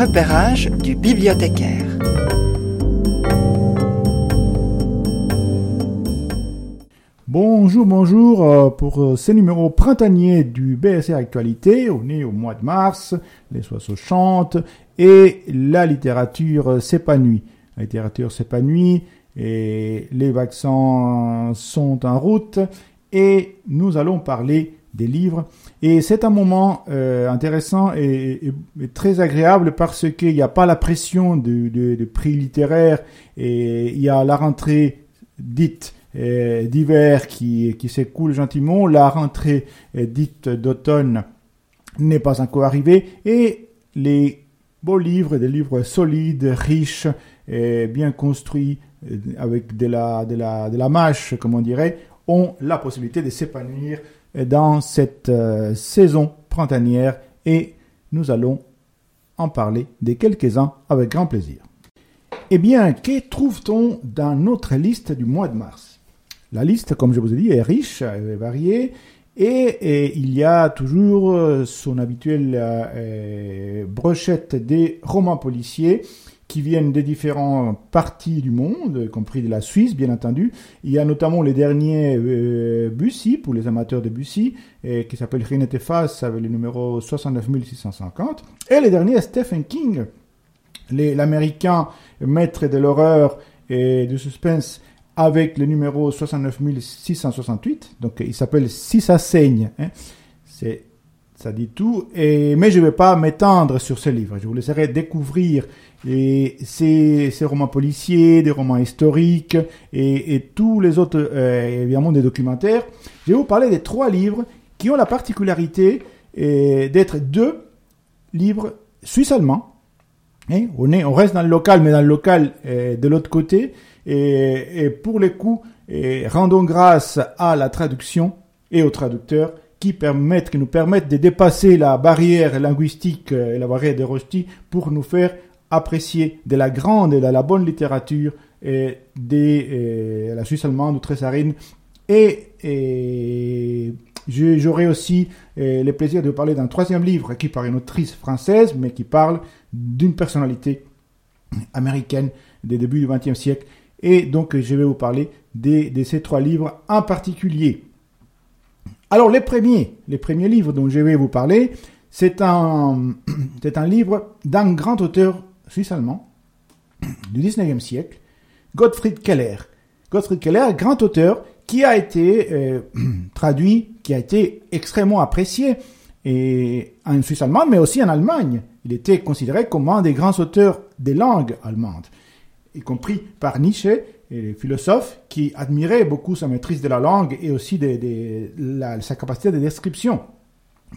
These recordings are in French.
repérage du bibliothécaire. Bonjour, bonjour euh, pour euh, ces numéros printaniers du BSR Actualité. On est au mois de mars, les oiseaux chantent et la littérature s'épanouit. La littérature s'épanouit et les vaccins sont en route et nous allons parler des livres. Et c'est un moment euh, intéressant et, très agréable parce qu'il n'y a pas la pression de, prix littéraires et il y a la rentrée dite euh, d'hiver qui, s'écoule gentiment, la rentrée euh, dite d'automne n'est pas encore arrivée et les beaux livres, des livres solides, riches, bien construits, avec de la, de la, de la mâche, comme on dirait, ont la possibilité de s'épanouir dans cette euh, saison printanière et nous allons en parler de quelques-uns avec grand plaisir. Eh bien, que trouve-t-on dans notre liste du mois de mars? La liste, comme je vous ai dit, est riche, est variée et, il y a toujours euh, son habituelle euh, brochette des romans policiers qui viennent des différentes parties du monde, y compris de la Suisse, bien entendu. Il y a notamment les derniers euh, Bussy, pour les amateurs de Bussy, et qui s'appelle Rinette Face, avec le numéro 69650. Et les derniers Stephen King, l'américain maître de l'horreur et du suspense, avec le numéro 69668. Donc, il s'appelle Si ça saigne. Hein. C'est ça dit tout. Et, mais je ne vais pas m'étendre sur ce livre. Je vous laisserai découvrir ces, romans policiers, des romans historiques et, tous les autres, euh, évidemment, des documentaires. Je vais vous parler des trois livres qui ont la particularité euh, d'être deux livres suisses-allemands. Hein, on, est, on reste dans le local, mais dans le local euh, de l'autre côté. Et, pour les coups, rendons grâce à la traduction et au traducteur qui permettent, qui nous permettent de dépasser la barrière linguistique et la barrière des rostis pour nous faire apprécier de la grande et de la bonne littérature et de la Suisse allemande ou Tressarine. Et, et j'aurai aussi le plaisir de vous parler d'un troisième livre qui par une autrice française, mais qui parle d'une personnalité américaine des débuts du XXe siècle. Et donc, je vais vous parler de, de, ces trois livres en particulier. Alors, les premiers, les premiers livres dont je vais vous parler, c'est un, c'est un livre d'un grand auteur suisse-allemand du 19e siècle, Gottfried Keller. Gottfried Keller, grand auteur qui a été euh, traduit, qui a été extrêmement apprécié et en Suisse allemande, mais aussi en Allemagne. Il était considéré comme un des grands auteurs des langues allemandes, y compris par Nietzsche, et les philosophes qui admiraient beaucoup sa maîtrise de la langue et aussi de, sa capacité de description.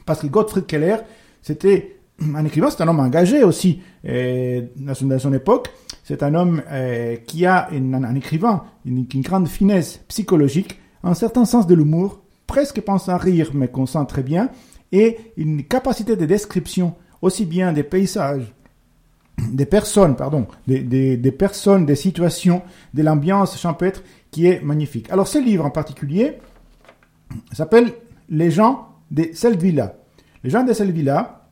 Parce que Gottfried Keller, c'était un écrivain, c'est un homme engagé aussi dans, son, époque. C'est un homme euh, qui a, un, écrivain, une, grande finesse psychologique, un certain sens de l'humour, presque pense à rire, mais qu'on sent très bien, et une capacité de description aussi bien des paysages, des personnes, pardon, des, des personnes, des situations, de l'ambiance champêtre qui est magnifique. Alors ce livre en particulier s'appelle Les gens de Selvilla. Les gens de Selvilla,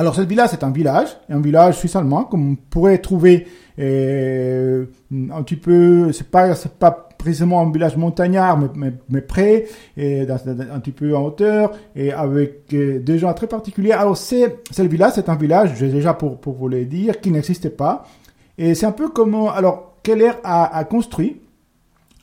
alors, cette village, c'est un village, un village suisse-allemand, comme on pourrait trouver euh, un petit peu, c'est pas précisément un village montagnard, mais, mais, près, et un petit peu en hauteur, et avec euh, des gens très particuliers. Alors, c'est, c'est le village, c'est un village, déjà pour, pour vous le dire, qui n'existait pas. Et c'est un peu comme, alors, Keller a, a construit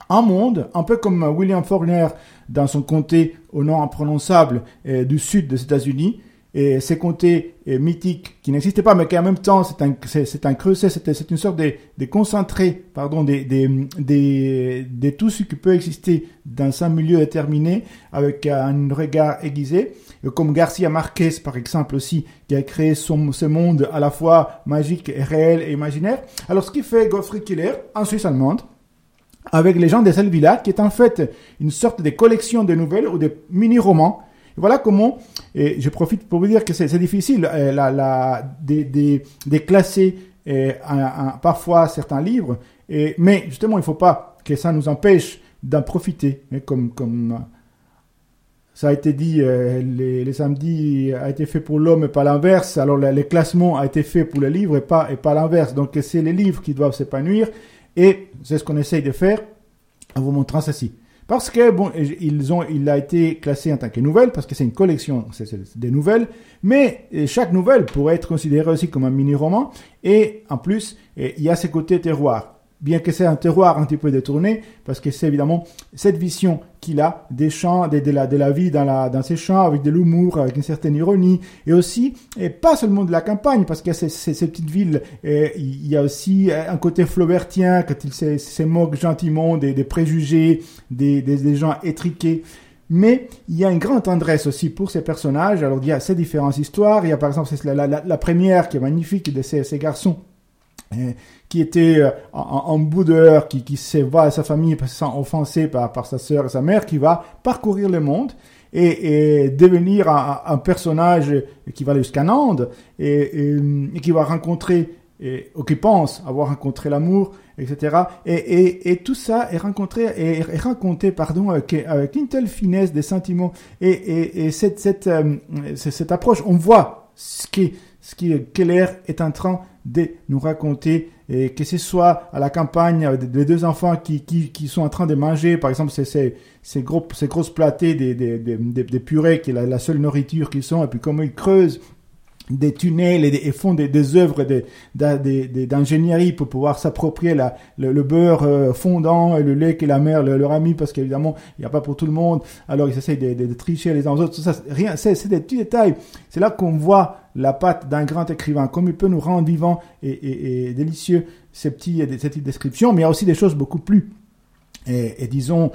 un monde, un peu comme William Faulkner dans son comté au nom imprononçable euh, du sud des États-Unis, et ces comtés mythiques qui n'existaient pas, mais qui en même temps c'est un c'est un creuset, c'est une sorte de, de concentré, pardon, des des des tout ce qui peut exister dans un milieu déterminé avec un regard aiguisé, comme Garcia Marquez par exemple aussi, qui a créé son, ce monde à la fois magique, réel et imaginaire. Alors ce qui fait Gottfried Killer en Suisse allemande, avec les gens de cette qui est en fait une sorte de collection de nouvelles ou de mini-romans voilà comment, et je profite pour vous dire que c'est difficile euh, de, classer euh, parfois certains livres, et, mais justement, il ne faut pas que ça nous empêche d'en profiter, mais comme, comme ça a été dit, euh, les, samedis a été fait pour l'homme et pas l'inverse. Alors les, classements a été fait pour les livres et pas, et pas l'inverse. Donc c'est les livres qui doivent s'épanouir. Et c'est ce qu'on essaye de faire en vous montrant ceci. Parce que bon, ils ont, il a été classé en tant que nouvelle parce que c'est une collection, c'est des nouvelles. Mais chaque nouvelle pourrait être considérée aussi comme un mini roman. Et en plus, il y a ce côté terroir bien que c'est un terroir un petit peu détourné, parce que c'est évidemment cette vision qu'il a des champs, de, la, de la vie dans, ces champs, avec de l'humour, avec une certaine ironie, et aussi, et pas seulement de la campagne, parce que ces, ces, petites villes, il y a aussi un côté flaubertien, quand il se, se moque gentiment des, préjugés, des, gens étriqués. Mais il y a une grande tendresse aussi pour ces personnages. Alors il y a ces différentes histoires. Il y a par exemple la, la, la première qui est magnifique de ces, ces garçons qui était euh, en, bout d'heure, qui, qui se voit à sa famille sans offensé par, par sa sœur et sa mère, qui va parcourir le monde et, et devenir un, un, personnage qui va jusqu'à Nantes et, et, qui va rencontrer, ou qui pense avoir rencontré l'amour, etc. Et, et, tout ça est rencontré est, est raconté pardon avec, avec, une telle finesse des sentiments et, et, cette, cette, euh, cette approche, on voit ce qui ce qui Keller est en train de nous raconter, et que ce soit à la campagne, les deux enfants qui, qui, sont en train de manger, par exemple, ces, ces, ces, gros, ces grosses platées des, des, des, des purées, qui est la, seule nourriture qu'ils sont, et puis comment ils creusent des tunnels et, font des, des œuvres d'ingénierie pour pouvoir s'approprier le, le, beurre euh, fondant et le lait que la mère leur a mis parce qu'évidemment il n'y a pas pour tout le monde. Alors ils essayent de, tricher les uns aux autres. Rien c'est des petits détails. C'est là qu'on voit la patte d'un grand écrivain comme il peut nous rendre vivants et, et, et délicieux ces petits ces descriptions mais il y a aussi des choses beaucoup plus et, disons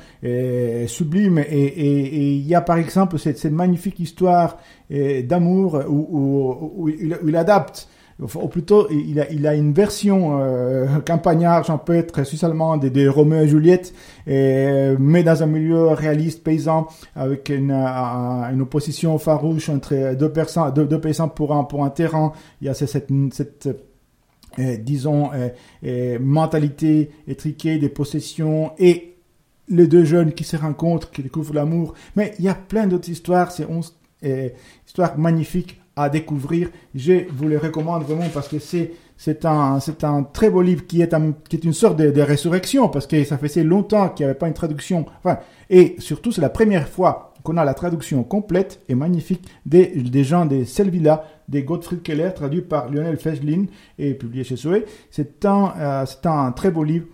sublime et il y a par exemple cette, magnifique histoire d'amour où, où, où, il, il, adapte ou plutôt il a, il a une version euh, campagnard champêtre suisse-allemande de Roméo et Juliette et, mais dans un milieu réaliste paysan avec une, une opposition farouche entre deux personnes deux, paysans pour un pour un terrain il y a cette, cette euh, disons, euh, euh, mentalité étriquée des possessions et les deux jeunes qui se rencontrent, qui découvrent l'amour. Mais il y a plein d'autres histoires, c'est une histoire magnifique à découvrir. Je vous les recommande vraiment parce que c'est c'est un c'est un très beau livre qui est un, qui est une sorte de, résurrection parce que ça faisait longtemps qu'il n'y avait pas une traduction. Enfin, et surtout c'est la première fois qu'on a la traduction complète et magnifique des, des gens de Selvilla de Gottfried Keller, traduit par Lionel Fechlin et publié chez Souhait. C'est un, euh, c'est un très beau livre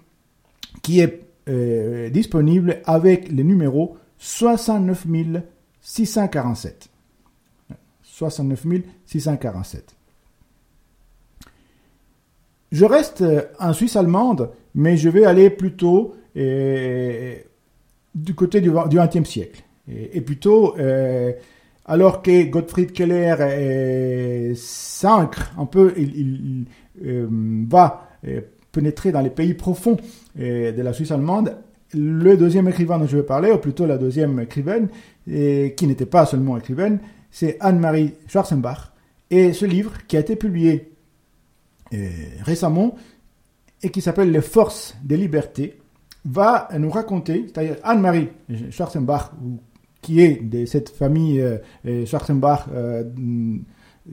qui est euh, disponible avec le numéro 69 647. 69 647. Je reste euh, en Suisse allemande, mais je vais aller plutôt euh, du côté du XXe siècle. Et, plutôt euh, alors que Gottfried Keller s'ancre un peu, il, va pénétrer dans les pays profonds de la Suisse allemande. Le deuxième écrivain dont je vais parler, ou plutôt la deuxième écrivaine, qui n'était pas seulement écrivaine, c'est Anne-Marie Schwarzenbach. Et ce livre, qui a été publié récemment, et qui s'appelle Les forces des libertés, va nous raconter, c'est-à-dire Anne-Marie Schwarzenbach, qui est de cette famille euh, euh Schwarzenbach euh,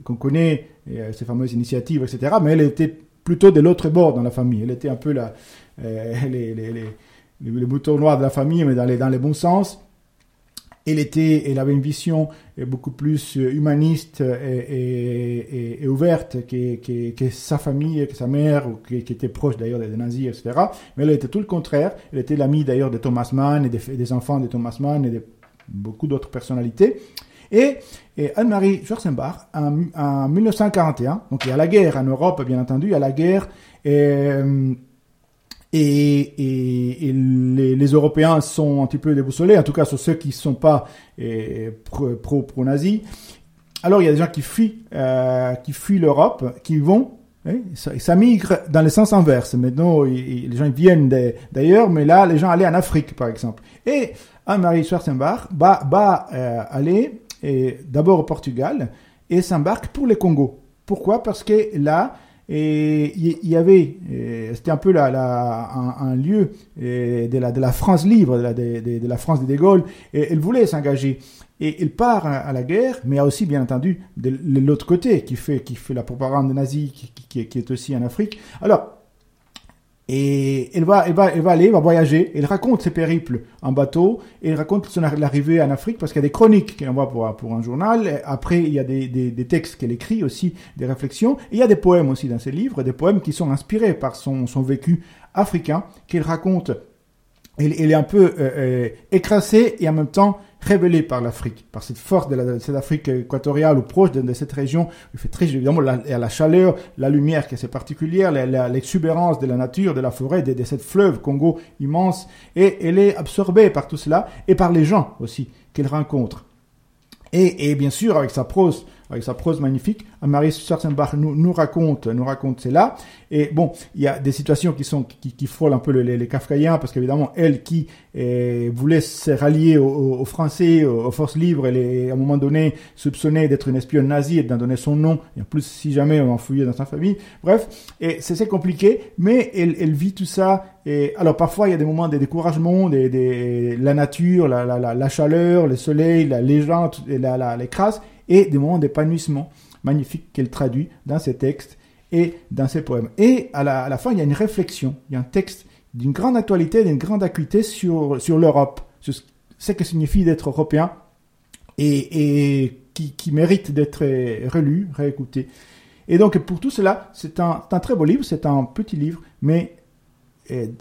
qu'on connaît, euh, ces fameuses initiatives, etc. Mais elle était plutôt de l'autre bord dans la famille. Elle était un peu la, les, les, boutons noirs de la famille, mais dans les, dans les bons sens. Elle, était, elle avait une vision beaucoup plus humaniste et, et, ouverte que, sa famille, que sa mère, qui, était proche d'ailleurs des nazis, etc. Mais elle était tout le contraire. Elle était l'amie d'ailleurs de Thomas Mann et des, enfants de Thomas Mann et des beaucoup d'autres personnalités. Et, Anne-Marie Schwarzenbach, en, 1941, donc il y a la guerre en Europe, bien entendu, il y a la guerre, et, les, Européens sont un petit peu déboussolés, en tout cas sur ceux qui ne sont pas pro-nazis. Alors il y a des gens qui fuient, euh, fuient l'Europe, qui vont ça, ça, migre dans le sens inverse. Maintenant, les gens viennent d'ailleurs, mais là, les gens allaient en Afrique, par exemple. Et Anne-Marie Schwarzenbach va, va euh, aller d'abord au Portugal et s'embarque pour le Congo. Pourquoi? Parce que là, il y, avait, c'était un peu la, un, lieu de la, de la France libre, de la, France de De et elle voulait s'engager. Et il part à, la guerre, mais il y a aussi, bien entendu, de, l'autre côté qui fait, qui fait la propagande nazie, qui, qui, qui est aussi en Afrique. Alors, et il va, il va, il va aller, il va voyager. Il raconte ses périples en bateau. Il raconte son arrivée en Afrique parce qu'il y a des chroniques qu'il envoie pour, pour un journal. après, il y a des, des, textes qu'elle écrit aussi, des réflexions. Et il y a des poèmes aussi dans ses livres, des poèmes qui sont inspirés par son, son vécu africain qu'il raconte. Il, est un peu euh, euh, écrasé et en même temps révélé par l'Afrique, par cette force de, la, cette Afrique équatoriale ou proche de, cette région. Il fait très évidemment la, la chaleur, la lumière qui est particulière, l'exubérance de la nature, de la forêt, de, de cette fleuve Congo immense, et elle est absorbée par tout cela et par les gens aussi qu'elle rencontre. Et bien sûr avec sa prose avec sa prose magnifique. Marie Schwarzenbach nous, nous raconte, nous raconte cela. Et bon, il y a des situations qui sont qui, qui frôlent un peu les, les Kafkaïens parce qu'évidemment, elle qui eh, voulait se rallier aux, Français, aux, forces libres, elle est à un moment donné soupçonnée d'être une espionne nazie et d'en donner son nom. Et en plus, si jamais on fouillé dans sa famille. Bref, et c'est compliqué, mais elle, elle vit tout ça. Et alors parfois, il y a des moments de découragement, des, des, la nature, la, la, la, la chaleur, le soleil, la légende, la, la, les crasses et des moments d'épanouissement magnifiques qu'elle traduit dans ses textes et dans ses poèmes. Et à la, fin, il y a une réflexion, il y a un texte d'une grande actualité, d'une grande acuité sur, sur l'Europe, sur ce que signifie d'être européen et, qui, mérite d'être relu, réécouté. Et donc pour tout cela, c'est un, très beau livre, c'est un petit livre, mais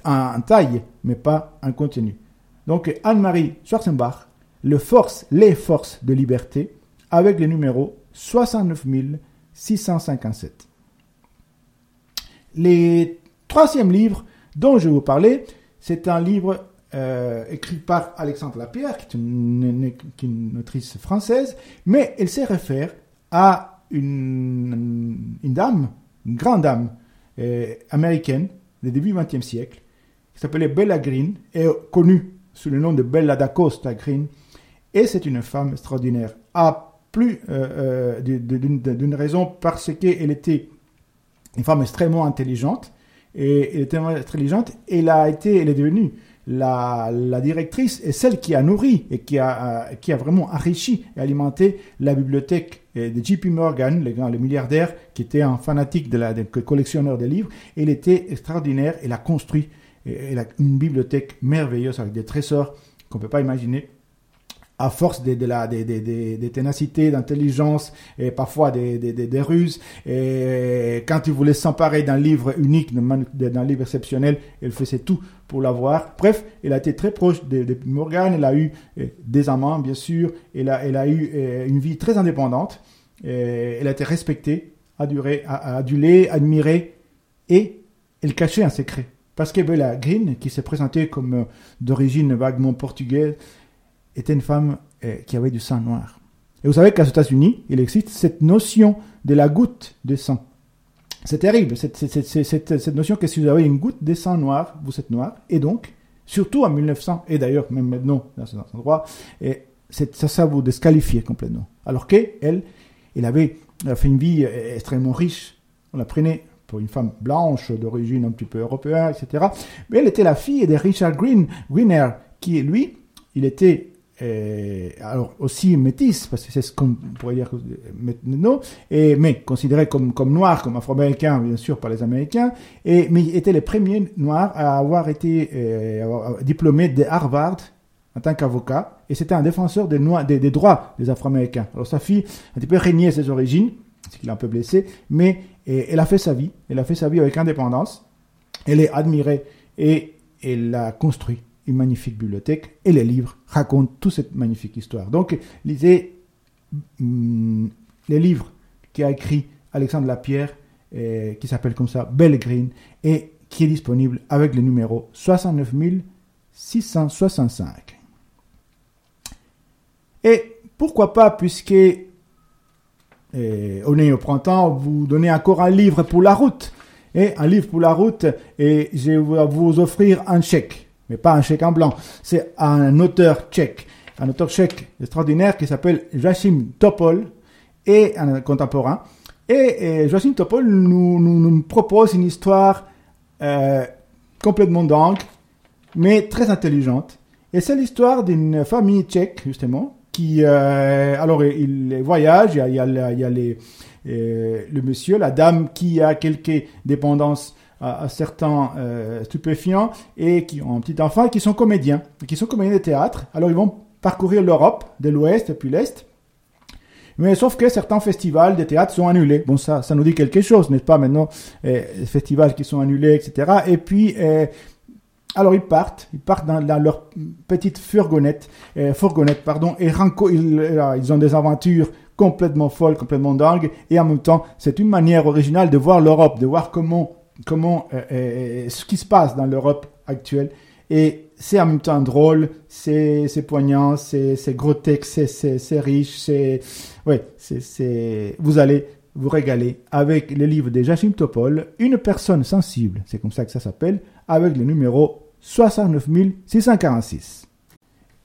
en taille, mais pas en contenu. Donc Anne-Marie Schwarzenbach, les forces de liberté, avec le numéro 69 657. Le troisième livre dont je vais vous parler, c'est un livre euh, écrit par Alexandre Lapierre, qui est une, autrice française, mais elle se réfère à une, dame, une grande dame euh, américaine du début du XXe siècle, qui s'appelait Bella Green, et connue sous le nom de Bella d'Acosta Green, et c'est une femme extraordinaire. Plus euh, euh, d'une raison parce qu'elle était une femme extrêmement intelligente et elle était intelligente et elle a été elle est devenue la, directrice et celle qui a nourri et qui a, euh, qui a vraiment enrichi et alimenté la bibliothèque de JP Morgan, le, milliardaire qui était un fanatique de la de, collectionneur de livres. Elle était extraordinaire. Elle a construit une bibliothèque merveilleuse avec des trésors qu'on peut pas imaginer à force de, de la, de, ténacité, d'intelligence et parfois des, ruses. Et quand il voulait s'emparer d'un livre unique, d'un livre exceptionnel, elle faisait tout pour l'avoir. Bref, elle a été très proche de, Morgan. Elle a eu euh, des amants, bien sûr. Elle a, a eu euh, une vie très indépendante. Elle a été respectée, adulée, adulée admirée et elle cachait un secret. Parce que Bella Green, qui s'est présentée comme euh, d'origine vaguement portugaise, était une femme euh, qui avait du sang noir. Et vous savez qu'aux États-Unis, il existe cette notion de la goutte de sang. C'est terrible, cette, cette, notion que si vous avez une goutte de sang noir, vous êtes noir. Et donc, surtout en 1900, et d'ailleurs même maintenant dans cet endroit, et ça, ça vous disqualifiait complètement. Alors qu'elle, elle avait fait une vie euh, extrêmement riche. On la prenait pour une femme blanche, d'origine un petit peu européenne, etc. Mais elle était la fille de Richard Green, Winner, qui, lui, il était alors aussi métis, parce que c'est ce qu'on pourrait dire maintenant, et, mais considéré comme, noir, comme afro-américain, bien sûr, par les Américains, et, mais il était le premier noir à avoir été euh, diplômé de Harvard en tant qu'avocat, et c'était un défenseur des, droits des Afro-Américains. Alors sa fille un petit peu régné ses origines, ce qui l'a un peu blessé, mais elle a fait sa vie, elle a fait sa vie avec indépendance, elle est admirée, et elle l'a construit une magnifique bibliothèque et les livres racontent toute cette magnifique histoire. Donc, lisez hum, les livres qu'a écrit Alexandre Lapierre, euh, qui s'appelle comme ça Belle Green, et qui est disponible avec le numéro 69 665. Et pourquoi pas, puisque euh, on est au printemps, vous donnez encore un livre pour la route. Et un livre pour la route, et je vais vous offrir un chèque mais pas un chèque en blanc. C'est un auteur tchèque, un auteur tchèque extraordinaire qui s'appelle Joachim Topol et un contemporain. Et, Joachim Topol nous, propose une histoire euh, complètement dingue, mais très intelligente. Et c'est l'histoire d'une famille tchèque, justement, qui, euh, alors il voyage, il y a, euh, le monsieur, la dame qui a quelques dépendances à, certains euh, stupéfiants et qui ont un petit enfant et qui sont comédiens, qui sont comédiens de théâtre. Alors ils vont parcourir l'Europe, de l'Ouest et puis l'Est. Mais sauf que certains festivals de théâtre sont annulés. Bon, ça, ça nous dit quelque chose, n'est-ce pas maintenant? Euh, Les festivals qui sont annulés, etc. Et puis, euh, alors ils partent, ils partent dans, leur petite fourgonnette, euh, fourgonnette, pardon, et ils, ils ont des aventures complètement folles, complètement dingues, et en même temps, c'est une manière originale de voir l'Europe, de voir comment, comment, euh, euh, ce qui se passe dans l'Europe actuelle. Et c'est en même temps drôle, c'est, poignant, c'est, grotesque, c'est, riche, c'est, ouais, c'est, vous allez vous régaler avec les livres de Jachim Topol, Une personne sensible, c'est comme ça que ça s'appelle, avec le numéro 69 646.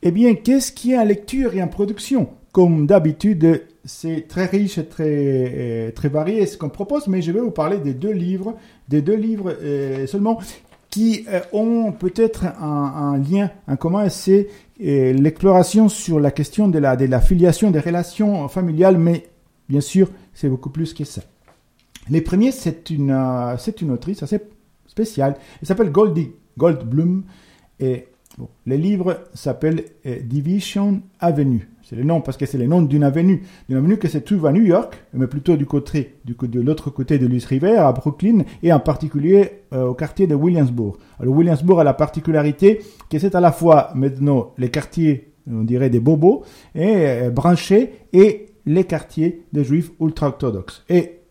Eh bien, qu'est-ce qui est en lecture et en production? Comme d'habitude, c'est très riche et très, euh, très varié ce qu'on propose, mais je vais vous parler des deux livres, des deux livres euh, seulement qui euh, ont peut-être un, un, lien en commun, c'est euh, l'exploration sur la question de la, filiation des relations familiales, mais bien sûr, c'est beaucoup plus que ça. Les premiers, c'est une, une autrice assez spéciale. Elle s'appelle Goldie Goldblum. Et bon, le livre s'appelle euh, Division Avenue. C'est le nom parce que c'est le nom d'une avenue, d'une avenue que se trouve à New York, mais plutôt du côté, de l'autre côté de l'East River, à Brooklyn, et en particulier euh, au quartier de Williamsburg. Alors Williamsburg a la particularité que c'est à la fois maintenant les quartiers, on dirait des bobos, et euh, branchés, et les quartiers des juifs ultra-orthodoxes. Et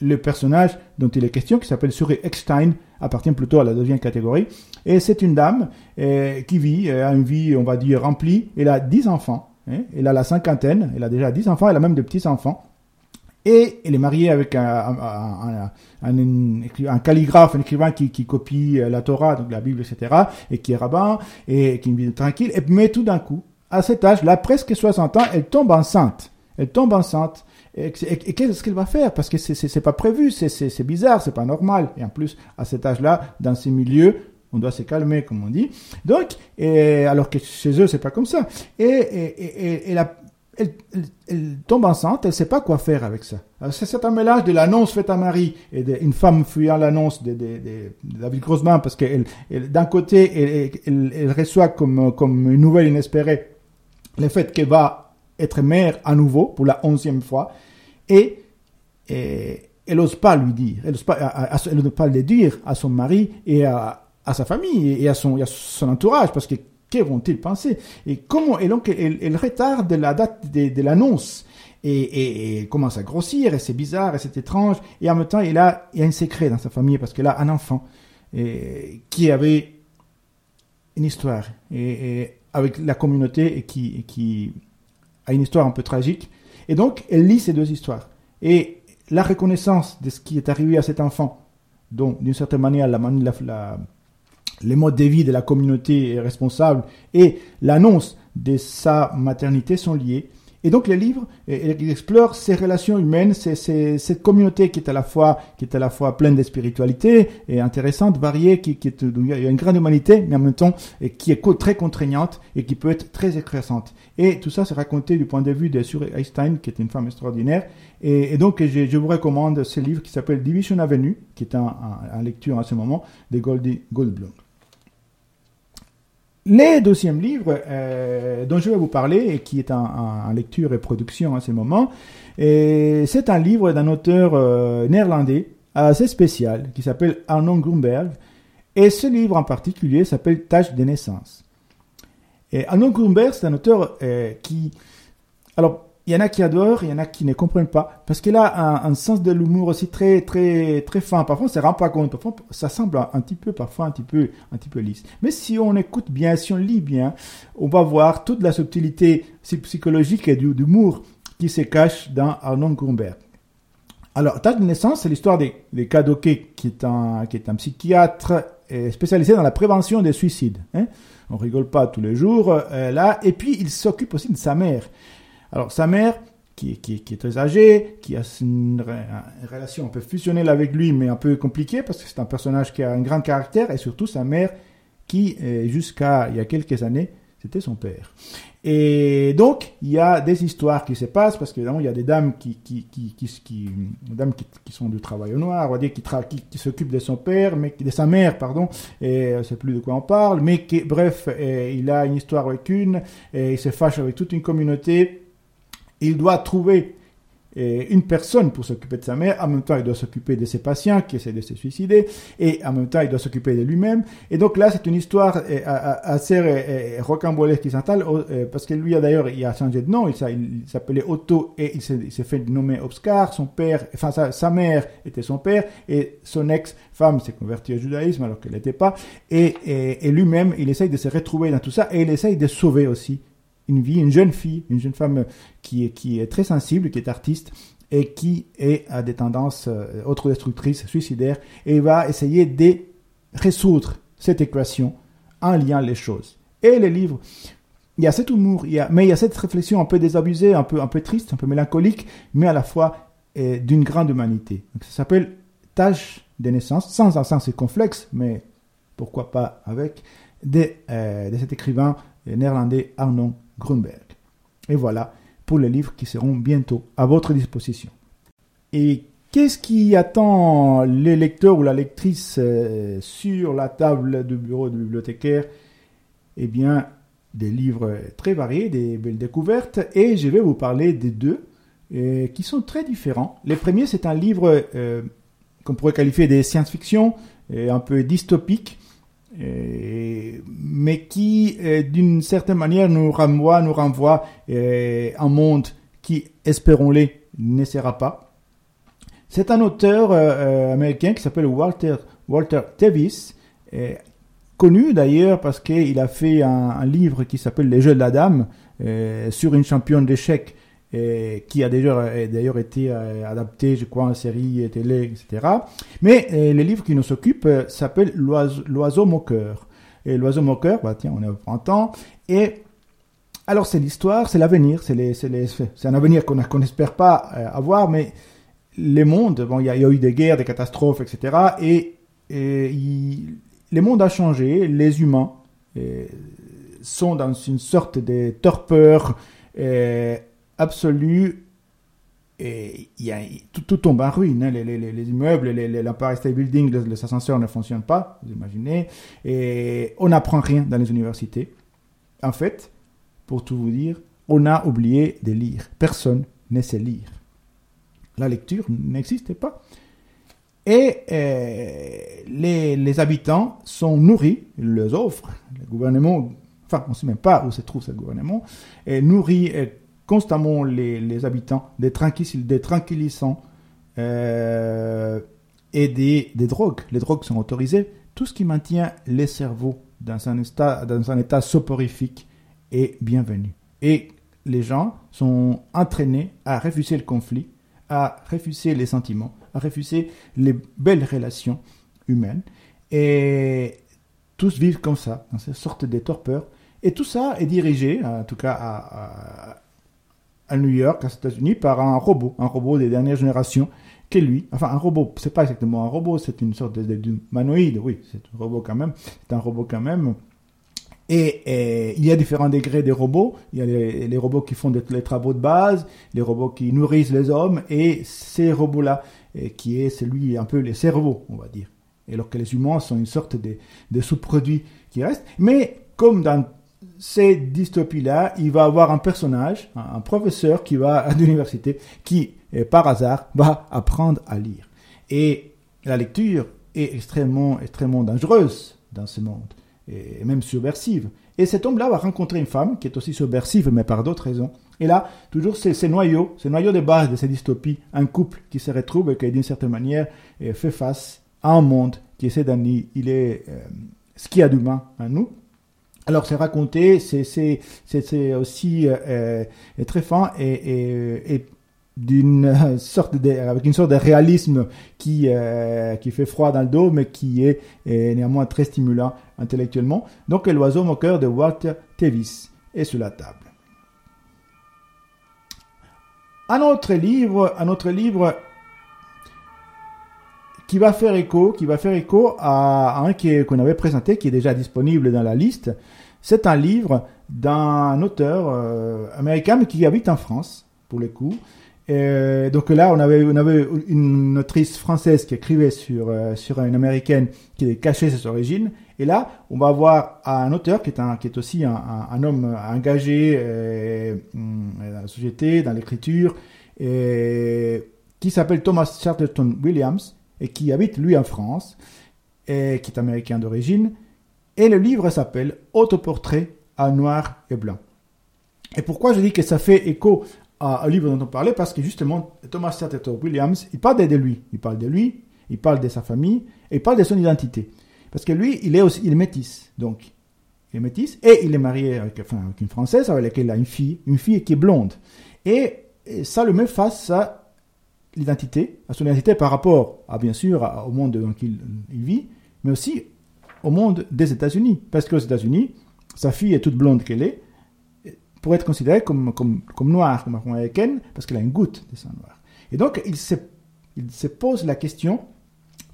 le personnage dont il est question, qui s'appelle Suri Eckstein, appartient plutôt à la deuxième catégorie. Et c'est une dame euh, qui vit, a une vie, on va dire, remplie. Elle a dix enfants. Hein, elle a la cinquantaine. Elle a déjà dix enfants. Elle a même des petits-enfants. Et elle est mariée avec un, un, calligraphe, un écrivain qui, qui, copie la Torah, donc la Bible, etc., et qui est rabbin, et qui vit tranquille. Et, mais tout d'un coup, à cet âge-là, presque 60 ans, elle tombe enceinte. Elle tombe enceinte. Et, et, et qu'est-ce qu'elle va faire? Parce que c'est pas prévu, c'est bizarre, c'est pas normal. Et en plus, à cet âge-là, dans ces milieux, on doit se calmer, comme on dit. Donc, alors que chez eux, c'est pas comme ça. Et, elle, elle, elle, tombe enceinte, elle sait pas quoi faire avec ça. C'est un mélange de l'annonce faite à Marie et d'une femme fuyant l'annonce de, de, de, de, David parce qu'elle, d'un côté, elle, elle, reçoit comme, une nouvelle inespérée le fait qu'elle va être mère à nouveau pour la onzième fois et, elle n'ose pas lui dire, elle n'ose pas, elle pas le dire à son mari et à, à sa famille et à son, à son entourage parce que vont-ils penser Et comment Et donc, elle, retarde la date de, l'annonce? Et, et, commence à grossir, et c'est bizarre, et c'est étrange? Et en même temps, il a, il a un secret dans sa famille, parce qu'elle a un enfant et, qui avait une histoire, et, avec la communauté, et qui, qui a une histoire un peu tragique. Et donc, elle lit ces deux histoires. Et la reconnaissance de ce qui est arrivé à cet enfant, dont, d'une certaine manière, la, la, la les modes de vie de la communauté responsable et l'annonce de sa maternité sont liés. Et donc le livre il explore ces relations humaines, c'est, c'est, cette communauté qui est à la fois qui est à la fois pleine de spiritualité et intéressante, variée, qui, qui est il y a une grande humanité, mais en même temps qui est très contraignante et qui peut être très écrasante. Et tout ça c'est raconté du point de vue de Suri Einstein, qui est une femme extraordinaire. Et, donc je, je, vous recommande ce livre qui s'appelle Division Avenue, qui est en, en, en lecture en ce moment de Goldie Goldblum. Le deuxième livre euh, dont je vais vous parler et qui est en, lecture et production en ce moment, c'est un livre d'un auteur euh, néerlandais assez spécial qui s'appelle Arnon Grunberg. Et ce livre en particulier s'appelle Tâche de naissance. Et Arnon Grunberg, c'est un auteur euh, qui... Alors, il y en a qui adorent, il y en a qui ne comprennent pas, parce qu'il a un, sens de l'humour aussi très très très fin. Parfois, on se rend pas compte. Parfois, ça semble un, petit peu, parfois un petit peu, un petit peu lisse. Mais si on écoute bien, si on lit bien, on va voir toute la subtilité psychologique et d'humour qui se cache dans Arnon Grunberg. Alors, Tâche de naissance, c'est l'histoire des, des Kadoké, qui est un qui est un psychiatre spécialisé dans la prévention des suicides. Hein on rigole pas tous les jours euh, là. Et puis, il s'occupe aussi de sa mère. Alors, sa mère, qui, est très âgée, qui a une, relation un peu fusionnelle avec lui, mais un peu compliquée, parce que c'est un personnage qui a un grand caractère, et surtout sa mère, qui, jusqu'à il y a quelques années, c'était son père. Et donc, il y a des histoires qui se passent parce qu'évidemment, il y a des dames qui, qui, qui, qui, dames qui, sont du travail au noir, on va dire, qui, qui, s'occupent de son père, mais de sa mère, pardon, et je sais plus de quoi on parle, mais qui, bref, il a une histoire avec une, et il se fâche avec toute une communauté. Il doit trouver une personne pour s'occuper de sa mère, en même temps il doit s'occuper de ses patients qui essaient de se suicider, et en même temps il doit s'occuper de lui-même. Et donc là c'est une histoire euh, assez euh, rocambolesque qui s'installe, euh, parce que lui d'ailleurs il a changé de nom, il s'appelait Otto et il s'est fait nommer Obscar, son père, enfin sa, mère était son père, et son ex-femme s'est convertie au judaïsme alors qu'elle n'était pas, et, et lui-même il essaye de se retrouver dans tout ça, et il essaye de sauver aussi une vie, une jeune fille, une jeune femme qui est, qui est très sensible, qui est artiste et qui a des tendances euh, autodestructrices, suicidaires, et va essayer de résoudre cette équation en liant les choses. Et le livre, il y a cet humour, il y a, mais il y a cette réflexion un peu désabusée, un peu, un peu triste, un peu mélancolique, mais à la fois euh, d'une grande humanité. Ça s'appelle Tâche de naissance, sans un sens complexe, mais pourquoi pas avec, de, euh, de cet écrivain néerlandais Arnon Grunberg. Et voilà pour les livres qui seront bientôt à votre disposition. Et qu'est-ce qui attend les lecteurs ou la lectrice euh, sur la table du bureau de bibliothécaire? Eh bien, des livres très variés, des belles découvertes, et je vais vous parler des deux euh, qui sont très différents. Le premier, c'est un livre euh, qu'on pourrait qualifier de science-fiction, un peu dystopique, mais qui, euh, d'une certaine manière, nous renvoie, nous renvoie euh, un monde qui, espérons-le, ne sera pas. C'est un auteur euh, américain qui s'appelle Walter, Walter Tevis, connu d'ailleurs parce qu'il a fait un, livre qui s'appelle Les Jeux de la Dame sur une championne d'échecs qui a d'ailleurs été adapté, je crois, en série télé, etc. Mais le livre qui nous occupe s'appelle L'oiseau moqueur. Et l'oiseau moqueur, bah tiens, on est au printemps. Et alors c'est l'histoire, c'est l'avenir, c'est un avenir qu'on n'espère pas euh, avoir, mais les mondes, bon, il y, a eu des guerres, des catastrophes, etc. Et, et les mondes a changé, les humains euh, sont dans une sorte de torpeur euh, absolue et tout, tombe en ruine. Hein. Les, les, les, immeubles, l'Empire State Building, les, ascenseurs ne fonctionnent pas, vous imaginez. Et on n'apprend rien dans les universités. En fait, pour tout vous dire, on a oublié de lire. Personne ne sait lire. La lecture n'existait pas. Et euh, les, les, habitants sont nourris, ils les offrent. Le gouvernement, enfin, on ne sait même pas où se trouve ce gouvernement, est nourri constamment les, les habitants des, des tranquillisants euh, et des, des, drogues. Les drogues sont autorisées. Tout ce qui maintient les cerveaux dans un état, dans un état soporifique est bienvenu. Et les gens sont entraînés à refuser le conflit, à refuser les sentiments, à refuser les belles relations humaines. Et tous vivent comme ça, dans cette sorte de torpeur. Et tout ça est dirigé, en tout cas à New York, aux États-Unis, par un robot, un robot des dernières générations, qui est lui. Enfin, un robot, c'est pas exactement un robot, c'est une sorte d'humanoïde, oui, c'est un robot quand même, c'est un robot quand même. Et, il y a différents degrés des robots. Il y a les, robots qui font les travaux de base, les robots qui nourrissent les hommes, et ces robots-là, qui est celui un peu les cerveaux, on va dire. Et alors que les humains sont une sorte de, sous-produits qui restent. Mais comme dans cette dystopie-là, il va avoir un personnage, un professeur qui va à l'université, qui, euh, par hasard, va apprendre à lire. Et la lecture est extrêmement, extrêmement dangereuse dans ce monde, et même subversive. Et cet homme-là va rencontrer une femme qui est aussi subversive, mais par d'autres raisons. Et là, toujours ces, noyaux, ces noyaux de base de ces dystopies, un couple qui se retrouve et qui, d'une certaine manière, euh, fait face à un monde qui essaie d'annihiler euh, ce qu'il y a d'humain en nous, alors c'est raconté, c'est aussi euh, euh, très fin et, et, d'une sorte de, avec une sorte de réalisme qui euh, qui fait froid dans le dos, mais qui est, néanmoins très stimulant intellectuellement. Donc l'oiseau moqueur de Walter Tevis est sur la table. Un autre livre, un autre livre qui va faire écho, qui va faire écho à un qu'on avait présenté, qui est déjà disponible dans la liste. C'est un livre d'un auteur euh, américain mais qui habite en France, pour le coup. Donc là, on avait, une autrice française qui écrivait sur, euh, sur une américaine qui cachait ses origines. Et là, on va avoir un auteur qui est, un, qui est aussi un, homme engagé euh, dans la société, dans l'écriture, qui s'appelle Thomas Chatterton Williams et qui habite lui en France et qui est américain d'origine. Et le livre s'appelle Autoportrait à noir et blanc. Et pourquoi je dis que ça fait écho à, au livre dont on parlait? Parce que justement, Thomas Chatterton Williams, il parle de lui. Il parle de lui, il parle de sa famille et il parle de son identité. Parce que lui, il est aussi, il. Donc, il est métis et il est marié avec une Française avec laquelle il a une fille, une fille qui est blonde. Et, ça le met face à l'identité, à son identité par rapport à, bien sûr, au monde dans lequel il vit, mais aussi au monde des États-Unis. Parce qu'aux États-Unis, sa fille est toute blonde qu'elle est, pour être considérée comme, comme, comme noire, comme américaine, parce qu'elle a une goutte de sang noir. Et donc, il se, il se pose la question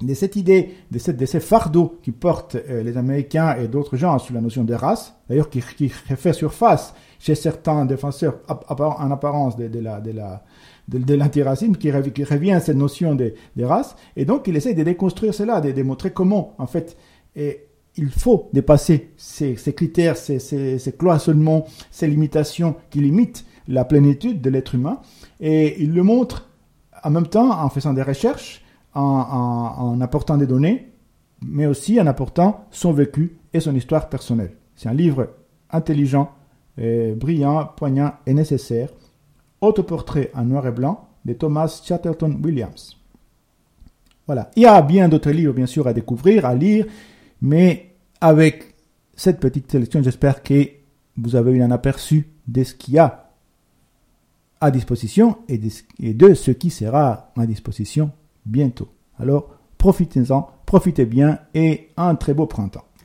de cette idée, de, cette, de ces fardeaux qui portent euh, les Américains et d'autres gens sur la notion de race, d'ailleurs qui, qui fait surface chez certains défenseurs en apparence de, la, de, l'antiracisme qui, revient à cette notion de, de, race, et donc il essaie de déconstruire cela, de, démontrer comment, en fait, et il faut dépasser ces, ces critères, ces, ces, ces, cloisonnements, ces limitations qui limitent la plénitude de l'être humain, et il le montre en même temps en faisant des recherches, en, apportant des données, mais aussi en apportant son vécu et son histoire personnelle. C'est un livre intelligent, brillant, poignant et nécessaire. Autoportrait en noir et blanc de Thomas Chatterton Williams. Voilà. Il y a bien d'autres livres, bien sûr, à découvrir, à lire, mais avec cette petite sélection, j'espère que vous avez eu un aperçu de ce qu'il y a à disposition et de ce qui sera à disposition bientôt. Alors, profitez-en, profitez bien et un très beau printemps.